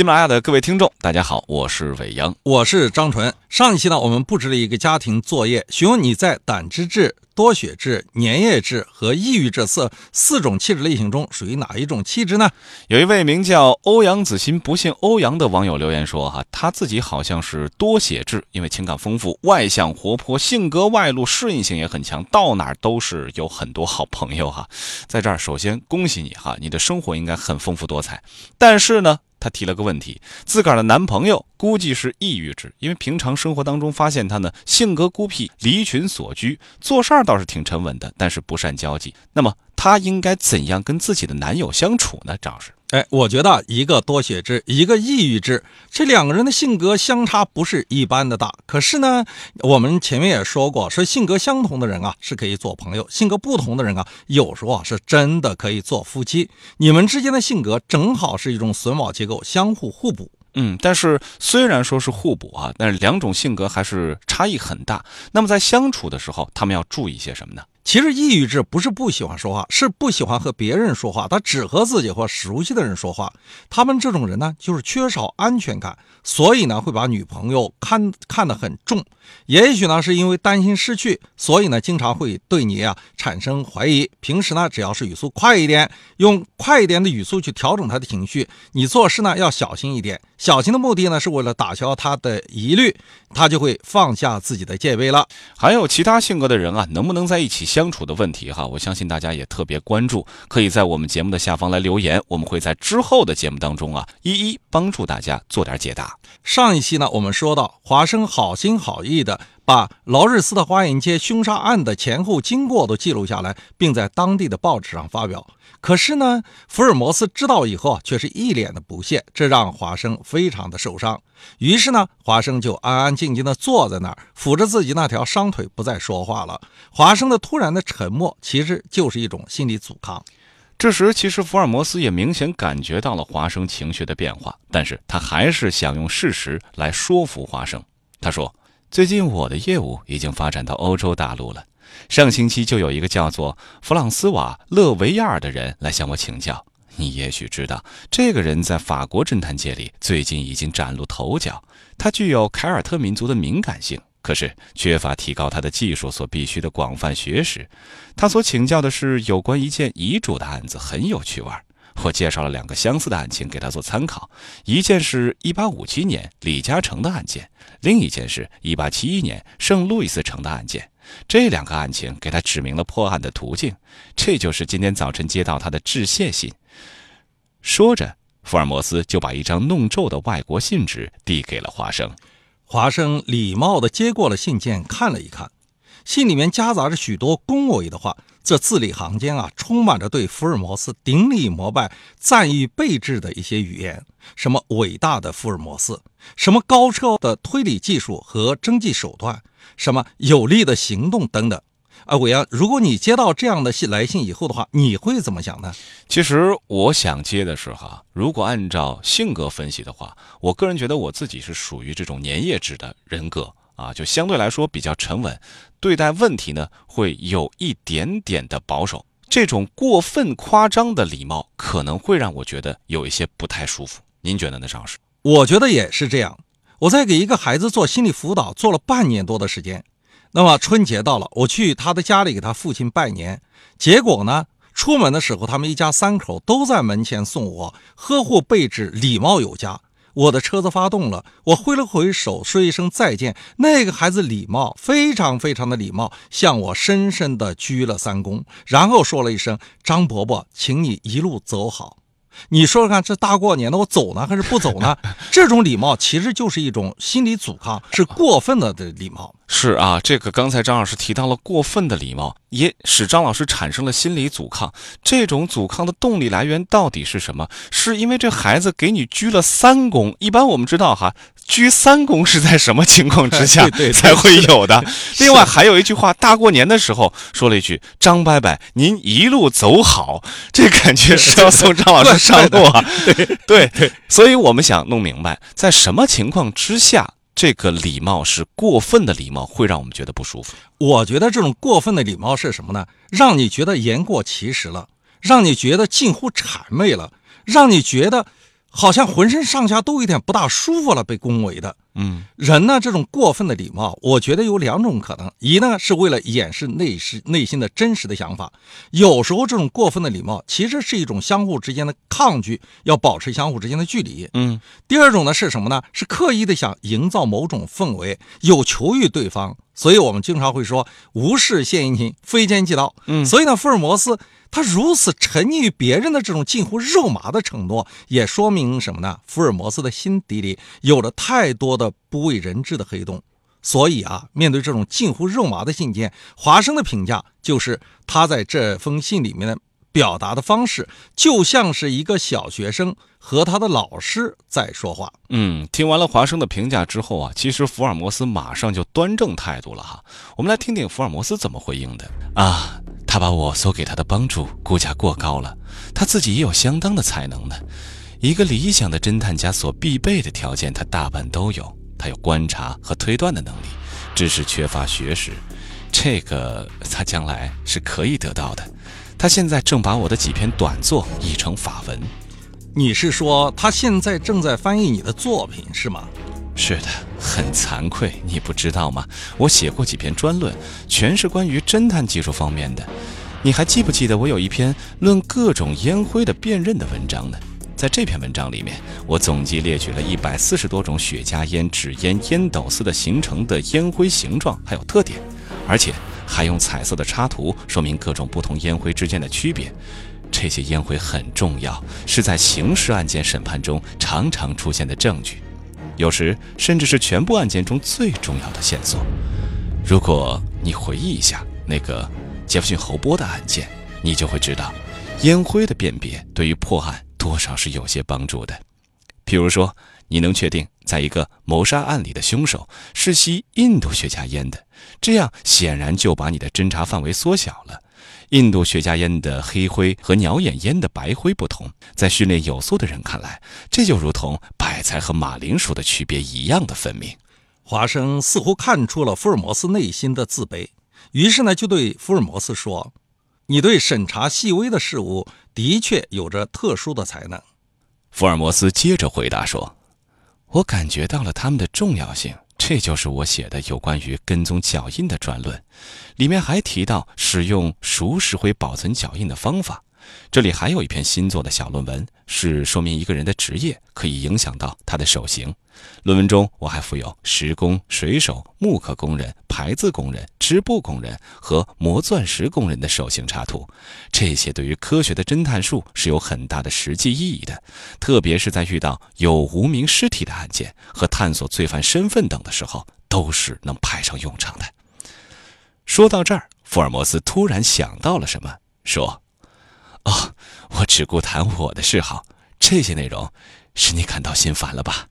喜马拉雅的各位听众，大家好，我是伟阳，我是张纯。上一期呢，我们布置了一个家庭作业，询问你在胆汁质、多血质、粘液质和抑郁这四四种气质类型中属于哪一种气质呢？有一位名叫欧阳子欣不姓欧阳的网友留言说：“哈，他自己好像是多血质，因为情感丰富、外向活泼，性格外露，适应性也很强，到哪儿都是有很多好朋友哈。在这儿，首先恭喜你哈，你的生活应该很丰富多彩。但是呢。”她提了个问题，自个儿的男朋友估计是抑郁质，因为平常生活当中发现他呢性格孤僻，离群所居，做事儿倒是挺沉稳的，但是不善交际。那么她应该怎样跟自己的男友相处呢？张老师？哎，我觉得一个多血质，一个抑郁质，这两个人的性格相差不是一般的大。可是呢，我们前面也说过，说性格相同的人啊是可以做朋友，性格不同的人啊，有时候啊是真的可以做夫妻。你们之间的性格正好是一种榫卯结构，相互互补。嗯，但是虽然说是互补啊，但是两种性格还是差异很大。那么在相处的时候，他们要注意些什么呢？其实抑郁质不是不喜欢说话，是不喜欢和别人说话，他只和自己或熟悉的人说话。他们这种人呢，就是缺少安全感，所以呢会把女朋友看看得很重。也许呢是因为担心失去，所以呢经常会对你啊产生怀疑。平时呢只要是语速快一点，用快一点的语速去调整他的情绪。你做事呢要小心一点，小心的目的呢是为了打消他的疑虑，他就会放下自己的戒备了。还有其他性格的人啊，能不能在一起？相处的问题哈，我相信大家也特别关注，可以在我们节目的下方来留言，我们会在之后的节目当中啊，一一帮助大家做点解答。上一期呢，我们说到华生好心好意的。把劳日斯的花园街凶杀案的前后经过都记录下来，并在当地的报纸上发表。可是呢，福尔摩斯知道以后啊，却是一脸的不屑，这让华生非常的受伤。于是呢，华生就安安静静的坐在那儿，抚着自己那条伤腿，不再说话了。华生的突然的沉默，其实就是一种心理阻抗。这时，其实福尔摩斯也明显感觉到了华生情绪的变化，但是他还是想用事实来说服华生。他说。最近我的业务已经发展到欧洲大陆了。上星期就有一个叫做弗朗斯瓦·勒维亚尔的人来向我请教。你也许知道，这个人在法国侦探界里最近已经崭露头角。他具有凯尔特民族的敏感性，可是缺乏提高他的技术所必须的广泛学识。他所请教的是有关一件遗嘱的案子，很有趣味儿。我介绍了两个相似的案情给他做参考，一件是一八五七年李嘉诚的案件，另一件是一八七一年圣路易斯城的案件。这两个案情给他指明了破案的途径，这就是今天早晨接到他的致谢信。说着，福尔摩斯就把一张弄皱的外国信纸递给了华生。华生礼貌地接过了信件，看了一看，信里面夹杂着许多恭维的话。这字里行间啊，充满着对福尔摩斯顶礼膜拜、赞誉备至的一些语言，什么伟大的福尔摩斯，什么高超的推理技术和侦缉手段，什么有力的行动等等。啊，伟阳，如果你接到这样的信来信以后的话，你会怎么想呢？其实我想接的是哈，如果按照性格分析的话，我个人觉得我自己是属于这种粘液质的人格。啊，就相对来说比较沉稳，对待问题呢会有一点点的保守。这种过分夸张的礼貌可能会让我觉得有一些不太舒服。您觉得呢，张老师？我觉得也是这样。我在给一个孩子做心理辅导，做了半年多的时间。那么春节到了，我去他的家里给他父亲拜年，结果呢，出门的时候他们一家三口都在门前送我，呵护备至，礼貌有加。我的车子发动了，我挥了挥手，说一声再见。那个孩子礼貌，非常非常的礼貌，向我深深的鞠了三躬，然后说了一声：“张伯伯，请你一路走好。”你说说看，这大过年的，我走呢还是不走呢？这种礼貌其实就是一种心理阻抗，是过分的的礼貌。是啊，这个刚才张老师提到了过分的礼貌，也使张老师产生了心理阻抗。这种阻抗的动力来源到底是什么？是因为这孩子给你鞠了三躬？一般我们知道哈，鞠三躬是在什么情况之下 才会有的？另外还有一句话，大过年的时候说了一句：“张伯伯，您一路走好。”这感觉是要送张老师上路啊！对对，所以我们想弄明白，在什么情况之下。这个礼貌是过分的礼貌，会让我们觉得不舒服。我觉得这种过分的礼貌是什么呢？让你觉得言过其实了，让你觉得近乎谄媚了，让你觉得好像浑身上下都有点不大舒服了，被恭维的。嗯，人呢，这种过分的礼貌，我觉得有两种可能：一呢是为了掩饰内心内心的真实的想法；有时候这种过分的礼貌其实是一种相互之间的抗拒，要保持相互之间的距离。嗯，第二种呢是什么呢？是刻意的想营造某种氛围，有求于对方。所以我们经常会说“无事献殷勤，非奸即盗”。嗯，所以呢，福尔摩斯。他如此沉溺于别人的这种近乎肉麻的承诺，也说明什么呢？福尔摩斯的心底里有着太多的不为人知的黑洞。所以啊，面对这种近乎肉麻的信件，华生的评价就是他在这封信里面的表达的方式，就像是一个小学生和他的老师在说话。嗯，听完了华生的评价之后啊，其实福尔摩斯马上就端正态度了哈。我们来听听福尔摩斯怎么回应的啊。他把我所给他的帮助估价过高了，他自己也有相当的才能呢。一个理想的侦探家所必备的条件，他大半都有。他有观察和推断的能力，只是缺乏学识。这个他将来是可以得到的。他现在正把我的几篇短作译成法文。你是说他现在正在翻译你的作品是吗？是的，很惭愧，你不知道吗？我写过几篇专论，全是关于侦探技术方面的。你还记不记得我有一篇论各种烟灰的辨认的文章呢？在这篇文章里面，我总计列举了一百四十多种雪茄烟、纸烟、烟斗丝的形成的烟灰形状还有特点，而且还用彩色的插图说明各种不同烟灰之间的区别。这些烟灰很重要，是在刑事案件审判中常常出现的证据。有时甚至是全部案件中最重要的线索。如果你回忆一下那个杰弗逊·侯波的案件，你就会知道，烟灰的辨别对于破案多少是有些帮助的。譬如说，你能确定在一个谋杀案里的凶手是吸印度雪茄烟的，这样显然就把你的侦查范围缩小了。印度雪茄烟的黑灰和鸟眼烟的白灰不同，在训练有素的人看来，这就如同白菜和马铃薯的区别一样的分明。华生似乎看出了福尔摩斯内心的自卑，于是呢，就对福尔摩斯说：“你对审查细微的事物的确有着特殊的才能。”福尔摩斯接着回答说：“我感觉到了它们的重要性。”这就是我写的有关于跟踪脚印的专论，里面还提到使用熟石灰保存脚印的方法。这里还有一篇新做的小论文，是说明一个人的职业可以影响到他的手型。论文中我还附有石工、水手、木刻工人、排字工人、织布工人和磨钻石工人的手型插图。这些对于科学的侦探术是有很大的实际意义的，特别是在遇到有无名尸体的案件和探索罪犯身份等的时候，都是能派上用场的。说到这儿，福尔摩斯突然想到了什么，说。哦，我只顾谈我的嗜好，这些内容使你感到心烦了吧？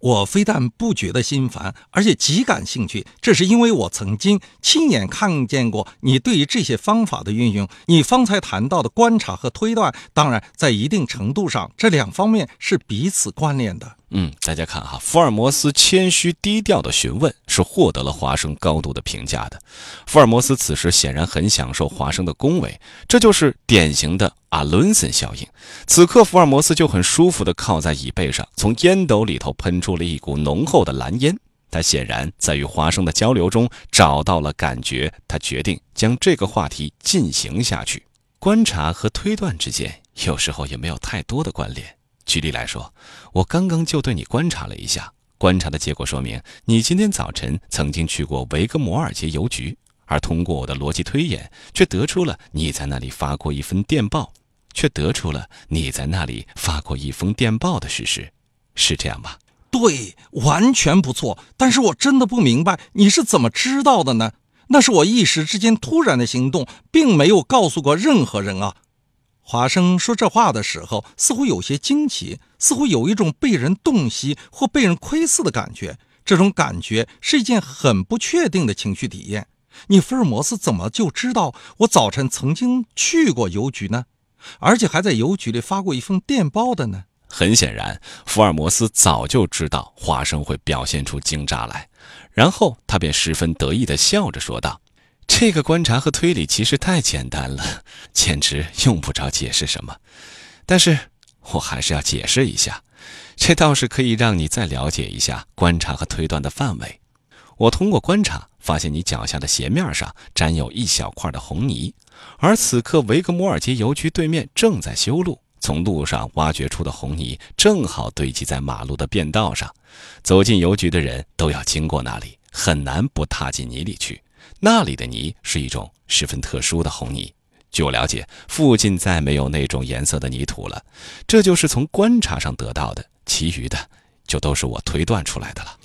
我非但不觉得心烦，而且极感兴趣。这是因为我曾经亲眼看见过你对于这些方法的运用。你方才谈到的观察和推断，当然在一定程度上，这两方面是彼此关联的。嗯，大家看哈，福尔摩斯谦虚低调的询问是获得了华生高度的评价的。福尔摩斯此时显然很享受华生的恭维，这就是典型的阿伦森效应。此刻，福尔摩斯就很舒服地靠在椅背上，从烟斗里头喷出了一股浓厚的蓝烟。他显然在与华生的交流中找到了感觉，他决定将这个话题进行下去。观察和推断之间有时候也没有太多的关联。举例来说，我刚刚就对你观察了一下，观察的结果说明你今天早晨曾经去过维格摩尔街邮局，而通过我的逻辑推演，却得出了你在那里发过一封电报，却得出了你在那里发过一封电报的事实，是这样吧？对，完全不错。但是我真的不明白你是怎么知道的呢？那是我一时之间突然的行动，并没有告诉过任何人啊。华生说这话的时候，似乎有些惊奇，似乎有一种被人洞悉或被人窥视的感觉。这种感觉是一件很不确定的情绪体验。你福尔摩斯怎么就知道我早晨曾经去过邮局呢？而且还在邮局里发过一封电报的呢？很显然，福尔摩斯早就知道华生会表现出惊诧来，然后他便十分得意地笑着说道。这个观察和推理其实太简单了，简直用不着解释什么。但是我还是要解释一下，这倒是可以让你再了解一下观察和推断的范围。我通过观察发现，你脚下的鞋面上沾有一小块的红泥，而此刻维格摩尔街邮局对面正在修路，从路上挖掘出的红泥正好堆积在马路的便道上，走进邮局的人都要经过那里，很难不踏进泥里去。那里的泥是一种十分特殊的红泥。据我了解，附近再没有那种颜色的泥土了。这就是从观察上得到的，其余的就都是我推断出来的了。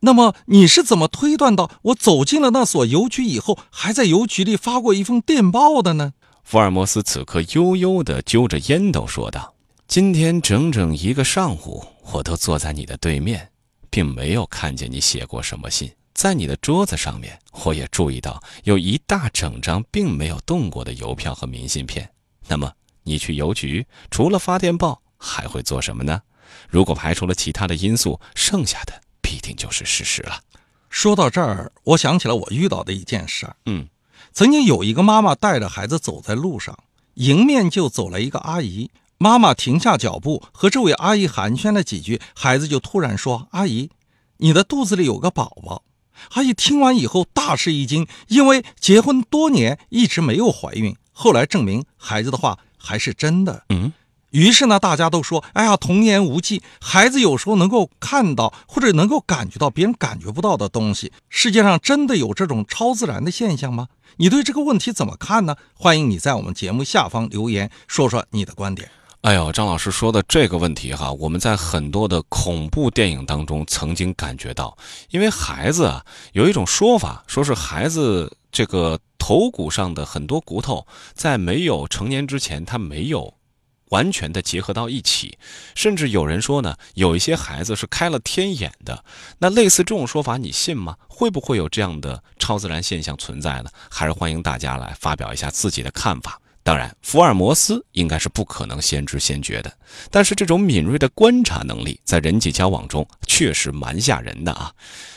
那么你是怎么推断到我走进了那所邮局以后，还在邮局里发过一封电报的呢？福尔摩斯此刻悠悠地揪着烟斗说道：“今天整整一个上午，我都坐在你的对面，并没有看见你写过什么信。在你的桌子上面，我也注意到有一大整张并没有动过的邮票和明信片。那么你去邮局除了发电报，还会做什么呢？如果排除了其他的因素，剩下的……”必定就是事实了。说到这儿，我想起了我遇到的一件事儿。嗯，曾经有一个妈妈带着孩子走在路上，迎面就走来一个阿姨。妈妈停下脚步，和这位阿姨寒暄了几句，孩子就突然说：“阿姨，你的肚子里有个宝宝。”阿姨听完以后大吃一惊，因为结婚多年一直没有怀孕，后来证明孩子的话还是真的。嗯。于是呢，大家都说：“哎呀，童言无忌，孩子有时候能够看到或者能够感觉到别人感觉不到的东西。世界上真的有这种超自然的现象吗？你对这个问题怎么看呢？欢迎你在我们节目下方留言，说说你的观点。”哎呦，张老师说的这个问题哈，我们在很多的恐怖电影当中曾经感觉到，因为孩子啊，有一种说法，说是孩子这个头骨上的很多骨头在没有成年之前，他没有。完全的结合到一起，甚至有人说呢，有一些孩子是开了天眼的。那类似这种说法，你信吗？会不会有这样的超自然现象存在呢？还是欢迎大家来发表一下自己的看法。当然，福尔摩斯应该是不可能先知先觉的，但是这种敏锐的观察能力，在人际交往中确实蛮吓人的啊。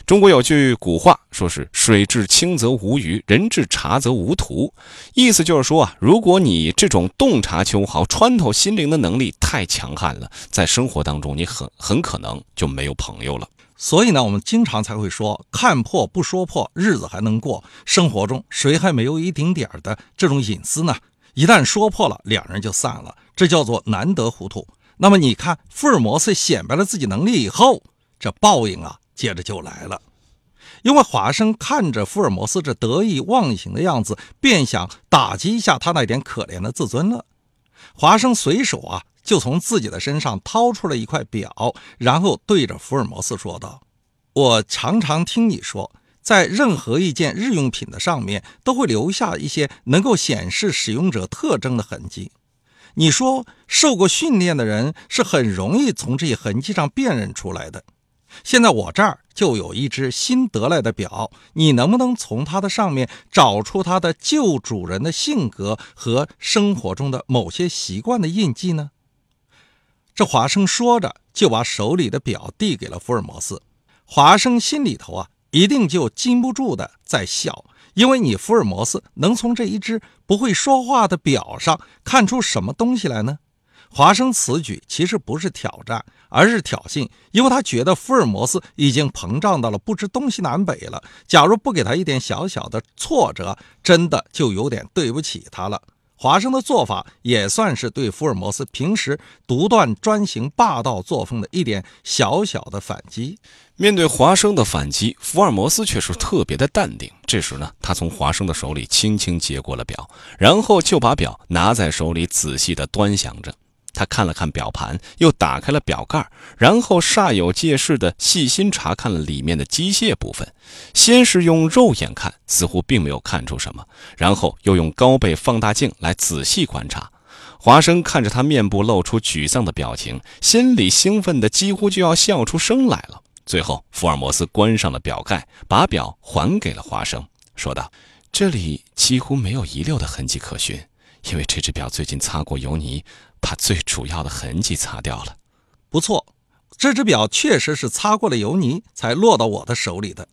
中国有句古话，说是“水至清则无鱼，人至察则无徒”，意思就是说啊，如果你这种洞察秋毫、穿透心灵的能力太强悍了，在生活当中你很很可能就没有朋友了。所以呢，我们经常才会说“看破不说破，日子还能过”。生活中谁还没有一丁点儿的这种隐私呢？一旦说破了，两人就散了，这叫做难得糊涂。那么你看，福尔摩斯显摆了自己能力以后，这报应啊，接着就来了。因为华生看着福尔摩斯这得意忘形的样子，便想打击一下他那点可怜的自尊了。华生随手啊，就从自己的身上掏出了一块表，然后对着福尔摩斯说道：“我常常听你说。”在任何一件日用品的上面，都会留下一些能够显示使用者特征的痕迹。你说，受过训练的人是很容易从这些痕迹上辨认出来的。现在我这儿就有一只新得来的表，你能不能从它的上面找出它的旧主人的性格和生活中的某些习惯的印记呢？这华生说着，就把手里的表递给了福尔摩斯。华生心里头啊。一定就禁不住的在笑，因为你福尔摩斯能从这一只不会说话的表上看出什么东西来呢？华生此举其实不是挑战，而是挑衅，因为他觉得福尔摩斯已经膨胀到了不知东西南北了。假如不给他一点小小的挫折，真的就有点对不起他了。华生的做法也算是对福尔摩斯平时独断专行、霸道作风的一点小小的反击。面对华生的反击，福尔摩斯却是特别的淡定。这时呢，他从华生的手里轻轻接过了表，然后就把表拿在手里仔细的端详着。他看了看表盘，又打开了表盖，然后煞有介事地细心查看了里面的机械部分。先是用肉眼看，似乎并没有看出什么，然后又用高倍放大镜来仔细观察。华生看着他面部露出沮丧的表情，心里兴奋得几乎就要笑出声来了。最后，福尔摩斯关上了表盖，把表还给了华生，说道：“这里几乎没有遗留的痕迹可循。”因为这只表最近擦过油泥，把最主要的痕迹擦掉了。不错，这只表确实是擦过了油泥才落到我的手里的。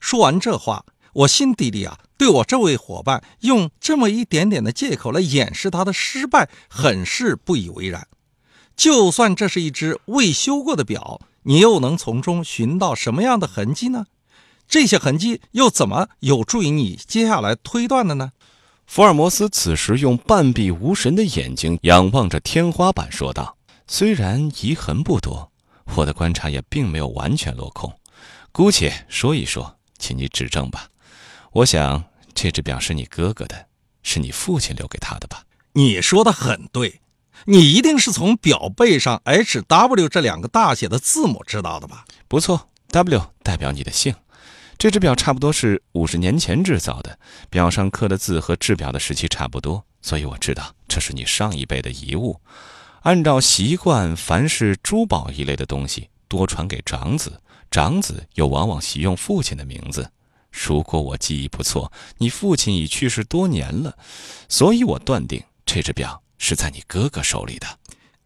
说完这话，我心底里啊，对我这位伙伴用这么一点点的借口来掩饰他的失败，很是不以为然。就算这是一只未修过的表，你又能从中寻到什么样的痕迹呢？这些痕迹又怎么有助于你接下来推断的呢？福尔摩斯此时用半闭无神的眼睛仰望着天花板，说道：“虽然遗痕不多，我的观察也并没有完全落空。姑且说一说，请你指正吧。我想这只表是你哥哥的，是你父亲留给他的吧？你说的很对，你一定是从表背上 H W 这两个大写的字母知道的吧？不错，W 代表你的姓。”这只表差不多是五十年前制造的，表上刻的字和制表的时期差不多，所以我知道这是你上一辈的遗物。按照习惯，凡是珠宝一类的东西，多传给长子，长子又往往习用父亲的名字。如果我记忆不错，你父亲已去世多年了，所以我断定这只表是在你哥哥手里的。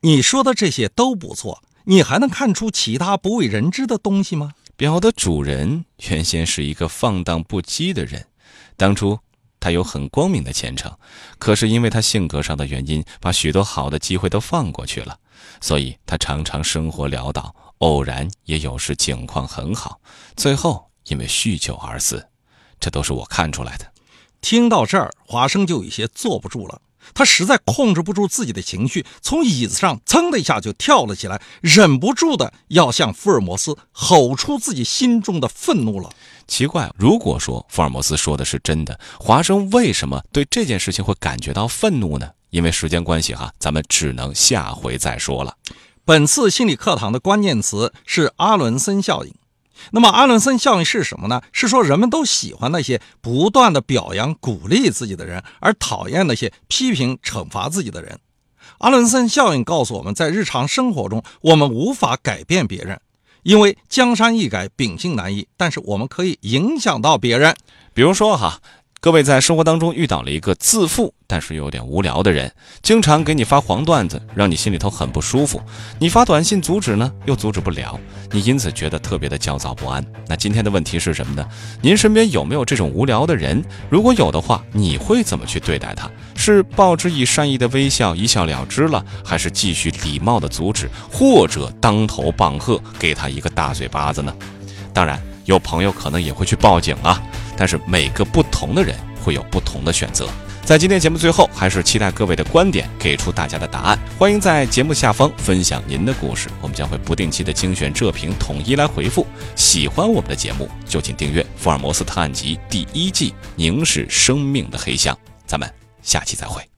你说的这些都不错，你还能看出其他不为人知的东西吗？表的主人原先是一个放荡不羁的人，当初他有很光明的前程，可是因为他性格上的原因，把许多好的机会都放过去了，所以他常常生活潦倒，偶然也有时境况很好，最后因为酗酒而死，这都是我看出来的。听到这儿，华生就有些坐不住了。他实在控制不住自己的情绪，从椅子上噌的一下就跳了起来，忍不住的要向福尔摩斯吼出自己心中的愤怒了。奇怪，如果说福尔摩斯说的是真的，华生为什么对这件事情会感觉到愤怒呢？因为时间关系，哈，咱们只能下回再说了。本次心理课堂的关键词是阿伦森效应。那么，阿伦森效应是什么呢？是说人们都喜欢那些不断的表扬、鼓励自己的人，而讨厌那些批评、惩罚自己的人。阿伦森效应告诉我们在日常生活中，我们无法改变别人，因为江山易改，秉性难移。但是我们可以影响到别人，比如说哈。各位在生活当中遇到了一个自负但是又有点无聊的人，经常给你发黄段子，让你心里头很不舒服。你发短信阻止呢，又阻止不了，你因此觉得特别的焦躁不安。那今天的问题是什么呢？您身边有没有这种无聊的人？如果有的话，你会怎么去对待他？是报之以善意的微笑一笑了之了，还是继续礼貌的阻止，或者当头棒喝，给他一个大嘴巴子呢？当然，有朋友可能也会去报警啊。但是每个不同的人会有不同的选择。在今天节目最后，还是期待各位的观点，给出大家的答案。欢迎在节目下方分享您的故事，我们将会不定期的精选热评，统一来回复。喜欢我们的节目，就请订阅《福尔摩斯探案集》第一季《凝视生命的黑箱》。咱们下期再会。